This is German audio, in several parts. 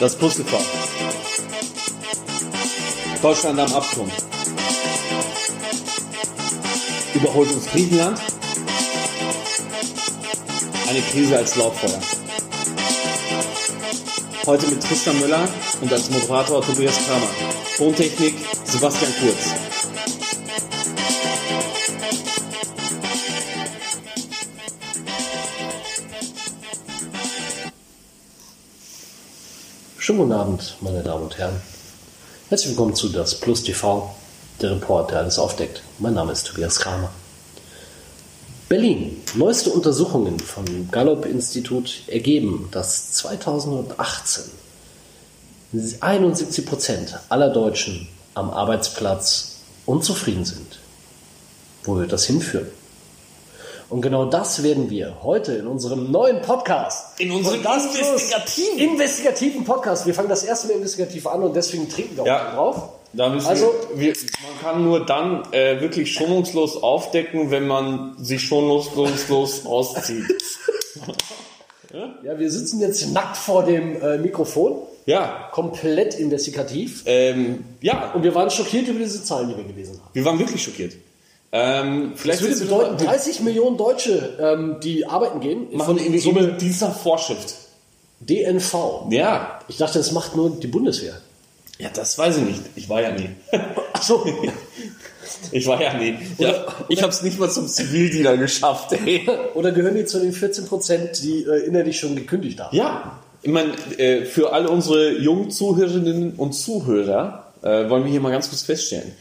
Das TV. Deutschland am Abgrund. Überholt uns Griechenland. Eine Krise als Lauffeuer. Heute mit Tristan Müller und als Moderator Tobias Kramer. Tontechnik Sebastian Kurz. Schönen guten Abend, meine Damen und Herren. Herzlich willkommen zu Das Plus TV, der Report, der alles aufdeckt. Mein Name ist Tobias Kramer. Berlin. Neueste Untersuchungen vom Gallup-Institut ergeben, dass 2018 71 Prozent aller Deutschen am Arbeitsplatz unzufrieden sind. Wo wird das hinführen? Und genau das werden wir heute in unserem neuen Podcast. In unserem investigativen- investigativen Podcast. Wir fangen das erste Mal investigativ an und deswegen trinken wir auch Ja. drauf. Also- wir, wir, man kann nur dann äh, wirklich schonungslos aufdecken, wenn man sich schonungslos auszieht. Ja, wir sitzen jetzt nackt vor dem äh, Mikrofon, Ja, komplett investigativ. ähm, ja, Und wir waren schockiert über diese Zahlen, die wir gelesen haben. wir waren wirklich schockiert. Ähm, Das vielleicht würde willst du bedeuten, noch mal- 30 Millionen Deutsche, ähm, die arbeiten gehen, machen von in, so eine dieser Vorschrift. DNV. Ja, Ich dachte, das macht nur die Bundeswehr. ja, das weiß ich nicht. Ich war ja nie. Achso, Ich war ja nie. Ja, ich habe es nicht mal zum Zivildiener geschafft. Ey. oder gehören die zu den 14 Prozent, die äh, innerlich schon gekündigt haben? Ja, ich meine, äh, für alle unsere jungen Zuhörerinnen und Zuhörer äh, wollen wir hier mal ganz kurz feststellen.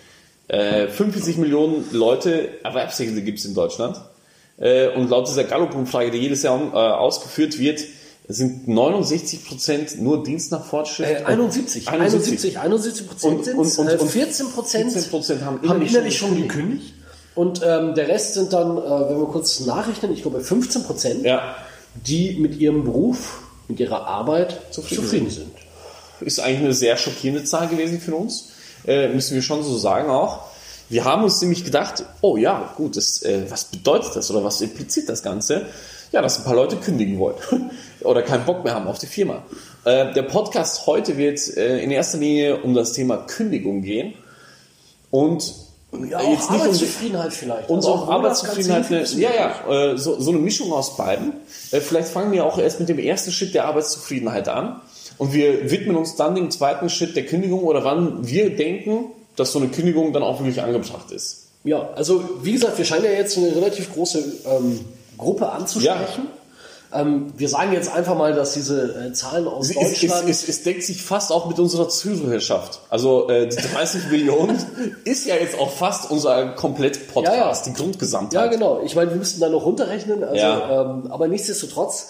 Äh, 45 Millionen Leute, Erwerbstätige gibt es in Deutschland. Äh, und laut dieser Gallup-Umfrage, die jedes Jahr äh, ausgeführt wird, sind 69 Prozent nur Dienst nach Fortschritt. Äh, 71, 71, 71 Prozent Und- sind und- und- äh, und 14 Prozent 14% haben haben innerlich schon gekündigt. Und ähm, der Rest sind dann, äh, wenn wir kurz nachrechnen, ich glaube 15 Prozent, Ja, die mit ihrem Beruf, mit ihrer Arbeit Zufrieden zufrieden, sind. ist eigentlich eine sehr schockierende Zahl gewesen für uns, äh, müssen wir schon so sagen auch. Wir haben uns nämlich gedacht, oh ja, gut, das, äh, was bedeutet das oder was impliziert das Ganze? Ja, dass ein paar Leute kündigen wollen oder keinen Bock mehr haben auf die Firma. Äh, der Podcast heute wird äh, in erster Linie um das Thema Kündigung gehen und Ja, auch jetzt nicht Arbeitszufriedenheit vielleicht. und Also auch Arbeitszufriedenheit, eine, ja, ja, äh, so, so eine Mischung aus beiden. Vielleicht fangen wir auch erst mit dem ersten Schritt der Arbeitszufriedenheit an und wir widmen uns dann dem zweiten Schritt der Kündigung oder wann wir denken, dass so eine Kündigung dann auch wirklich angebracht ist. Ja, also wie gesagt, wir scheinen ja jetzt eine relativ große ähm, Gruppe anzusprechen. Ähm, wir sagen jetzt einfach mal, dass diese äh, Zahlen aus Es, es, Deutschland... es, es deckt sich fast auch mit unserer Zuhörerschaft. Also äh, die 30 Millionen ist ja jetzt auch fast unser Komplett-Podcast, Ja, ja. die Grundgesamtheit. Ja, genau. Ich meine, wir müssten da noch runterrechnen. Also, Ja. ähm, aber nichtsdestotrotz,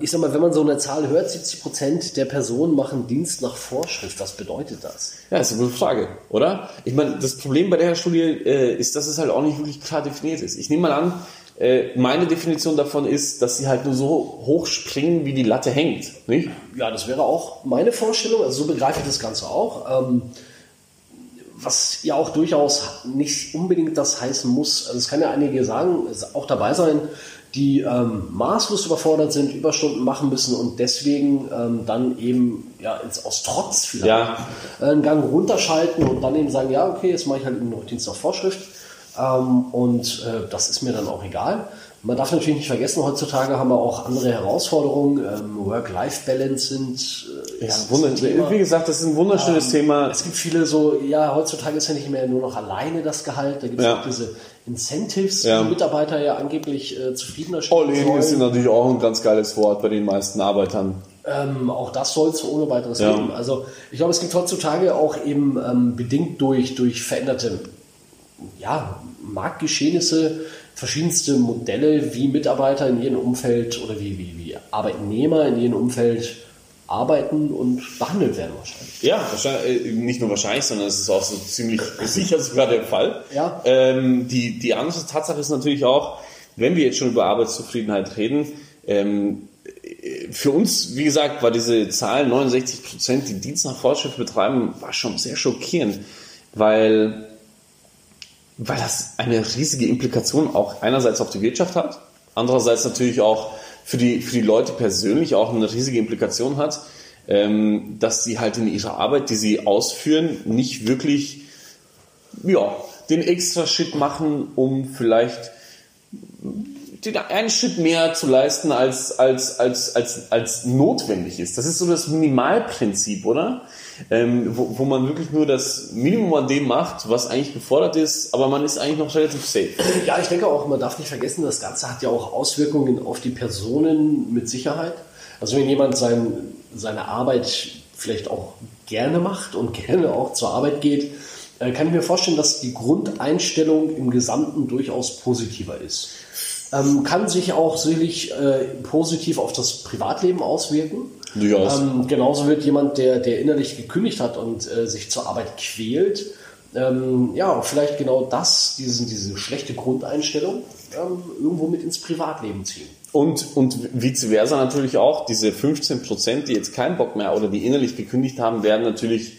ich sag mal, wenn man so eine Zahl hört, 70 Prozent der Personen machen Dienst nach Vorschrift. Was bedeutet das? Ja, ist eine gute Frage, oder? Ich meine, das Problem bei der Studie äh, ist, dass es halt auch nicht wirklich klar definiert ist. Ich nehme mal an, äh, meine Definition davon ist, dass sie halt nur so hoch springen, wie die Latte hängt. Nicht? Ja, das wäre auch meine Vorstellung. Also so begreife ich das Ganze auch. Ähm, was ja auch durchaus nicht unbedingt das heißen muss. Also es kann ja einige sagen, auch dabei sein, die ähm, maßlos überfordert sind, Überstunden machen müssen und deswegen ähm, dann eben ja ins, aus Trotz vielleicht Ja. einen Gang runterschalten und dann eben sagen, ja okay, jetzt mache ich halt noch Dienst auf Vorschrift ähm, und äh, das ist mir dann auch egal. Man darf natürlich nicht vergessen, heutzutage haben wir auch andere Herausforderungen. Ähm, Work-Life-Balance sind äh, Ja, Thema. wie gesagt, das ist ein wunderschönes Thema. Es gibt viele so, ja, heutzutage ist ja nicht mehr nur noch alleine das Gehalt, da gibt es Ja. auch diese Incentives, Ja. die Mitarbeiter ja angeblich äh, zufriedener All in sollen. ist natürlich auch ein ganz geiles Wort bei den meisten Arbeitern. Ähm, auch das soll es ohne weiteres Ja. geben. Also ich glaube, es gibt heutzutage auch eben ähm, bedingt durch, durch veränderte ja, Marktgeschehnisse verschiedenste Modelle, wie Mitarbeiter in jedem Umfeld oder wie, wie, wie Arbeitnehmer in jedem Umfeld arbeiten und behandelt werden wahrscheinlich. Ja, wahrscheinlich, äh, nicht nur wahrscheinlich, sondern es ist auch so ziemlich sicher sogar der Fall. Ja. Ähm, die, die andere Tatsache ist natürlich auch, wenn wir jetzt schon über Arbeitszufriedenheit reden, ähm, äh, für uns, wie gesagt, war diese Zahl 69 Prozent, die Dienst nach Vorschrift betreiben, war schon sehr schockierend, weil, weil das eine riesige Implikation auch einerseits auf die Wirtschaft hat, andererseits natürlich auch für die, für die Leute persönlich auch eine riesige Implikation hat. ähm, dass sie halt in ihrer Arbeit, die sie ausführen, nicht wirklich ja, den extra Schritt machen, um vielleicht den einen Schritt mehr zu leisten, als, als, als, als, als notwendig ist. Das ist so das Minimalprinzip, oder? Ähm, wo, wo man wirklich nur das Minimum an dem macht, was eigentlich gefordert ist, aber man ist eigentlich noch relativ safe. Ja, ich denke auch, man darf nicht vergessen, das Ganze hat ja auch Auswirkungen auf die Personen mit Sicherheit. Also wenn jemand sein, seine Arbeit vielleicht auch gerne macht und gerne auch zur Arbeit geht, äh, kann ich mir vorstellen, dass die Grundeinstellung im Gesamten durchaus positiver ist. Ähm, kann sich auch sicherlich äh, positiv auf das Privatleben auswirken. Durchaus. Ähm, genauso wird jemand, der, der innerlich gekündigt hat und äh, sich zur Arbeit quält, ähm, ja, vielleicht genau das, diesen, diese schlechte Grundeinstellung, ähm, irgendwo mit ins Privatleben ziehen. Und, und vice versa natürlich auch, diese 15 Prozent, die jetzt keinen Bock mehr oder die innerlich gekündigt haben, werden natürlich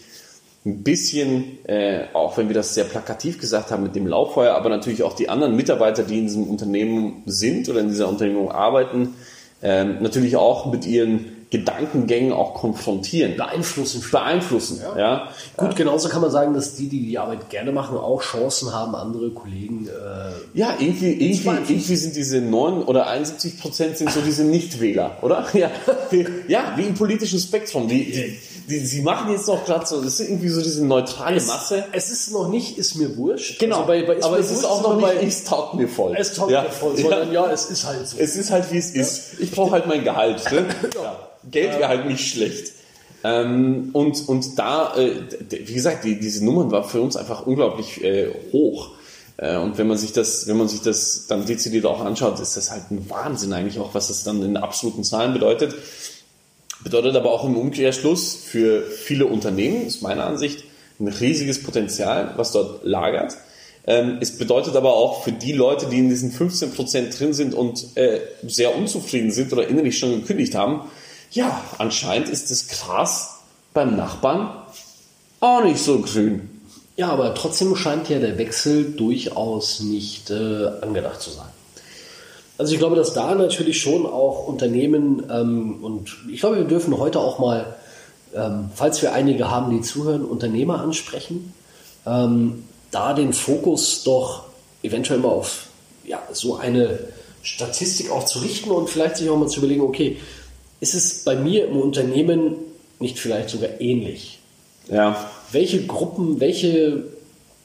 ein bisschen, äh, auch wenn wir das sehr plakativ gesagt haben mit dem Lauffeuer, aber natürlich auch die anderen Mitarbeiter, die in diesem Unternehmen sind oder in dieser Unternehmung arbeiten, äh, natürlich auch mit ihren Gedankengängen auch konfrontieren. Beeinflussen. Beeinflussen, ja. ja. Gut, genauso kann man sagen, dass die, die die Arbeit gerne machen, auch Chancen haben, andere Kollegen. Äh, ja, irgendwie, irgendwie, irgendwie sind diese 9 oder 71 Prozent sind so diese Nichtwähler, oder? Ja, ja wie im politischen Spektrum. Die, die, die, sie machen jetzt noch gerade so, das ist irgendwie so diese neutrale es, Masse. Es ist noch nicht, ist mir wurscht. Genau, also bei, bei aber es ist auch noch nicht, es taugt mir voll. Es taugt ja. mir voll, sondern ja. ja. es ist halt so. Es ist halt, wie es ist. Ich brauche halt mein Gehalt. Ne? ja. Geld wäre halt nicht schlecht. Ähm, und, und da, äh, wie gesagt, die, diese Nummern war für uns einfach unglaublich äh, hoch. Äh, und wenn man sich das, wenn man sich das dann dezidiert auch anschaut, ist das halt ein Wahnsinn eigentlich auch, was das dann in absoluten Zahlen bedeutet. Bedeutet aber auch im Umkehrschluss für viele Unternehmen, ist meine Ansicht, ein riesiges Potenzial, was dort lagert. Ähm, es bedeutet aber auch für die Leute, die in diesen 15% drin sind und äh, sehr unzufrieden sind oder innerlich schon gekündigt haben, ja, anscheinend ist das Gras beim Nachbarn auch nicht so grün. Ja, aber trotzdem scheint ja der Wechsel durchaus nicht äh, angedacht zu sein. Also ich glaube, dass da natürlich schon auch Unternehmen ähm, und ich glaube, wir dürfen heute auch mal, ähm, falls wir einige haben, die zuhören, Unternehmer ansprechen, ähm, da den Fokus doch eventuell mal auf ja, so eine Statistik auch zu richten und vielleicht sich auch mal zu überlegen, okay, ist es bei mir im Unternehmen nicht vielleicht sogar ähnlich? Ja. Welche Gruppen, welche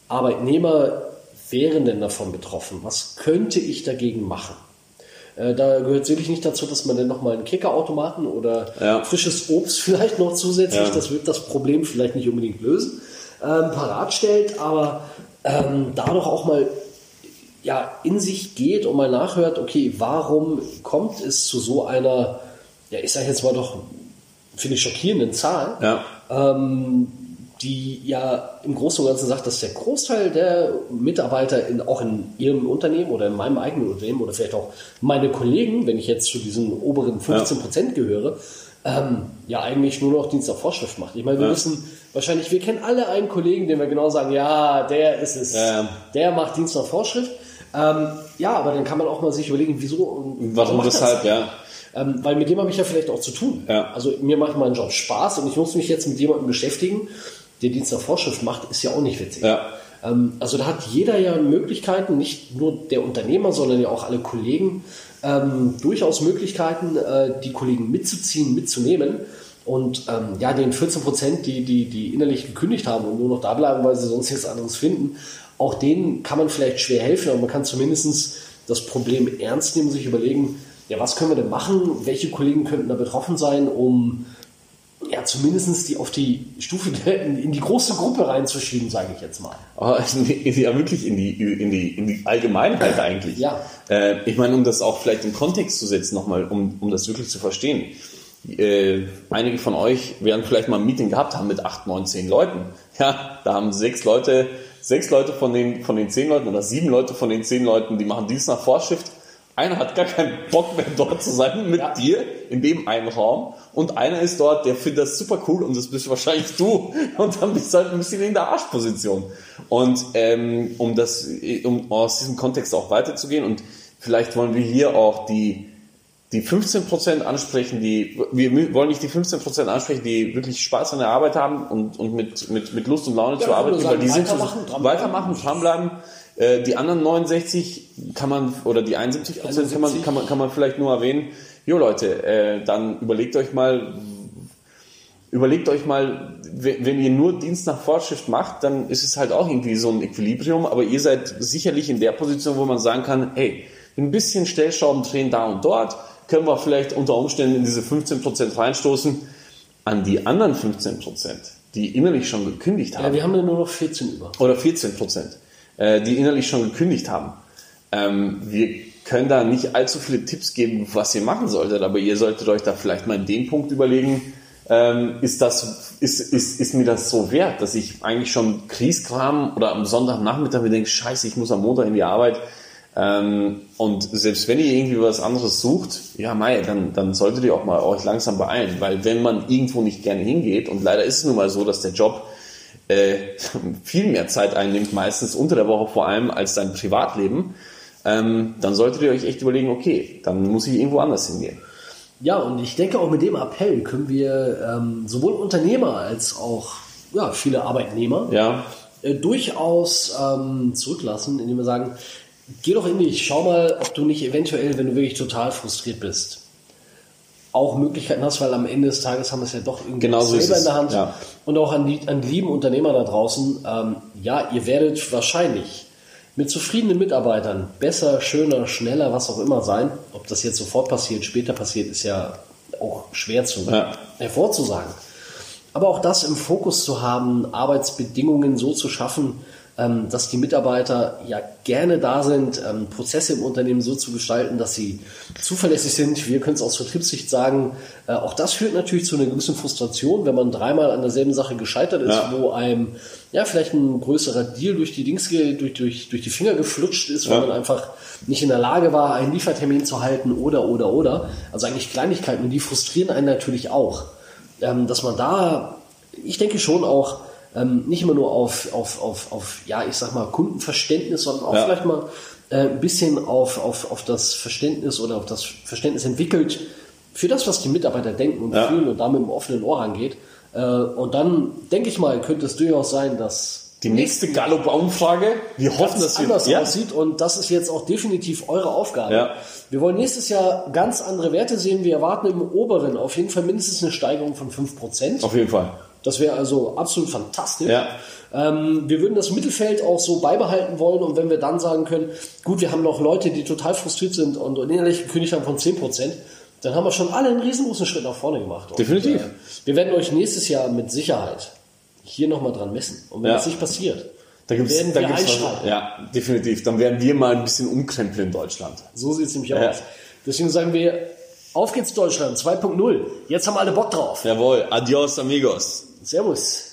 Arbeitnehmer wären denn davon betroffen? Was könnte ich dagegen machen? Äh, da gehört sicherlich nicht dazu, dass man dann nochmal einen Kickerautomaten oder ja. frisches Obst vielleicht noch zusätzlich, Ja. das wird das Problem vielleicht nicht unbedingt lösen, ähm, parat stellt, aber ähm, da doch auch mal ja, in sich geht und mal nachhört, okay, warum kommt es zu so einer, ja, ich sage jetzt mal doch, finde ich schockierenden Zahl, Ja. ähm, die ja im Großen und Ganzen sagt, dass der Großteil der Mitarbeiter in, auch in ihrem Unternehmen oder in meinem eigenen Unternehmen oder vielleicht auch meine Kollegen, wenn ich jetzt zu diesen oberen 15 Prozent gehöre, ähm, ja eigentlich nur noch Dienst auf Vorschrift macht. Ich meine, wir Ja. wissen wahrscheinlich, wir kennen alle einen Kollegen, den wir genau sagen, ja, der ist es, Ja. der macht Dienst auf Vorschrift. Ähm, ja, aber dann kann man auch mal sich überlegen, wieso und Warum das? ja. Ähm, weil mit dem habe ich ja vielleicht auch zu tun. Ja. Also mir macht mein Job Spaß und ich muss mich jetzt mit jemandem beschäftigen, der Dienst nach Vorschrift macht, ist ja auch nicht witzig. Ja. Ähm, also da hat jeder ja Möglichkeiten, nicht nur der Unternehmer, sondern ja auch alle Kollegen, ähm, durchaus Möglichkeiten, äh, die Kollegen mitzuziehen, mitzunehmen. Und ähm, ja, den 14 Prozent, die, die, die innerlich gekündigt haben und nur noch da bleiben, weil sie sonst nichts anderes finden, auch denen kann man vielleicht schwer helfen, aber man kann zumindest das Problem ernst nehmen, sich überlegen, ja, was können wir denn machen? Welche Kollegen könnten da betroffen sein, um ja, zumindest die auf die Stufe der, in, in die große Gruppe reinzuschieben, sage ich jetzt mal. Aber in die- ja, wirklich in die, in die, in die Allgemeinheit eigentlich. Ja. Äh, ich meine, um das auch vielleicht in Kontext zu setzen, nochmal, um, um das wirklich zu verstehen. Äh, einige von euch werden vielleicht mal ein Meeting gehabt haben mit acht, neun, zehn Leuten. Ja, da haben sechs Leute, sechs Leute von den, von den zehn Leuten oder sieben Leute von den zehn Leuten, die machen Dienst nach Vorschrift. Einer hat gar keinen Bock mehr dort zu sein mit Ja. dir in dem einen Raum und einer ist dort, der findet das super cool und das bist wahrscheinlich du und dann bist du halt ein bisschen in der Arschposition. Und ähm, um das, um aus diesem Kontext auch weiterzugehen und vielleicht wollen wir hier auch die die 15% ansprechen, die, wir wollen nicht die 15% ansprechen, die wirklich Spaß an der Arbeit haben und, und mit, mit, mit Lust und Laune Ja, zur Arbeit gehen, weil die sind weitermachen, dranbleiben. weitermachen, dranbleiben. Äh, die anderen 69 kann man, oder die 71 Prozent kann man, 71. kann man, kann man vielleicht nur erwähnen. Jo Leute, äh, dann überlegt euch mal, überlegt euch mal, wenn ihr nur Dienst nach Vorschrift macht, dann ist es halt auch irgendwie so ein Equilibrium, aber ihr seid sicherlich in der Position, wo man sagen kann, hey, ein bisschen Stellschrauben drehen da und dort, können wir vielleicht unter Umständen in diese 15% reinstoßen. An die anderen 15%, die innerlich schon gekündigt haben, Ja, wir haben ja nur noch 14 über. oder 14 Prozent, äh, die innerlich schon gekündigt haben. Ähm, wir können da nicht allzu viele Tipps geben, was ihr machen solltet, aber ihr solltet euch da vielleicht mal in dem Punkt überlegen, ähm, ist, das, ist, ist, ist mir das so wert, dass ich eigentlich schon Kriegskram oder am Sonntagnachmittag mir denke, scheiße, ich muss am Montag in die Arbeit. Ähm, und selbst wenn ihr irgendwie was anderes sucht, ja mei, dann, dann solltet ihr auch mal euch langsam beeilen, weil wenn man irgendwo nicht gerne hingeht, und leider ist es nun mal so, dass der Job äh, viel mehr Zeit einnimmt, meistens unter der Woche vor allem, als dein Privatleben, ähm, dann solltet ihr euch echt überlegen, okay, dann muss ich irgendwo anders hingehen. Ja, und ich denke auch mit dem Appell können wir ähm, sowohl Unternehmer als auch ja, viele Arbeitnehmer Ja, äh, durchaus ähm, zurücklassen, indem wir sagen, geh doch in dich, schau mal, ob du nicht eventuell, wenn du wirklich total frustriert bist, auch Möglichkeiten hast, weil am Ende des Tages haben wir es ja doch irgendwie Genau so ist selber in der Hand. ja. Und auch an die, an die lieben Unternehmer da draußen, ähm, ja, ihr werdet wahrscheinlich mit zufriedenen Mitarbeitern besser, schöner, schneller, was auch immer sein. Ob das jetzt sofort passiert, später passiert, ist ja auch schwer zu Ja. hervorzusagen. Aber auch das im Fokus zu haben, Arbeitsbedingungen so zu schaffen, ähm, dass die Mitarbeiter ja gerne da sind, ähm, Prozesse im Unternehmen so zu gestalten, dass sie zuverlässig sind. Wir können es aus Vertriebssicht sagen, äh, auch das führt natürlich zu einer gewissen Frustration, wenn man dreimal an derselben Sache gescheitert ist, Ja. wo einem ja vielleicht ein größerer Deal durch die Dings, durch, durch, durch die Finger geflutscht ist, weil Ja. man einfach nicht in der Lage war, einen Liefertermin zu halten oder, oder, oder. Also eigentlich Kleinigkeiten und die frustrieren einen natürlich auch ähm, dass man da, ich denke schon auch, ähm, nicht immer nur auf, auf, auf, auf, ja, ich sag mal, Kundenverständnis, sondern auch Ja. vielleicht mal äh, ein bisschen auf, auf, auf das Verständnis oder auf das Verständnis entwickelt für das, was die Mitarbeiter denken und Ja. fühlen und da mit einem offenen Ohr rangeht. Äh, und dann, denke ich mal, könnte es durchaus sein, dass die nächste Gallup-Umfrage, wir hoffen, dass wir anders ja, aussieht und das ist jetzt auch definitiv eure Aufgabe. Ja. Wir wollen nächstes Jahr ganz andere Werte sehen. Wir erwarten im oberen auf jeden Fall mindestens eine Steigerung von 5%. auf jeden Fall. Das wäre also absolut fantastisch. Ja. Ähm, wir würden das Mittelfeld auch so beibehalten wollen und wenn wir dann sagen können, gut, wir haben noch Leute, die total frustriert sind und, und innerlich gekündigt haben von 10%, dann haben wir schon alle einen riesengroßen Schritt nach vorne gemacht. Und, Definitiv. äh, wir werden euch nächstes Jahr mit Sicherheit hier nochmal dran messen. Und wenn Ja. das nicht passiert, Da gibt's, werden da wir gibt's was, ja, definitiv. Dann werden wir mal ein bisschen umkrempeln in Deutschland. So sieht es nämlich Ja. aus. Deswegen sagen wir, auf geht's Deutschland 2.0. Jetzt haben alle Bock drauf. Jawohl, adios amigos. Servus.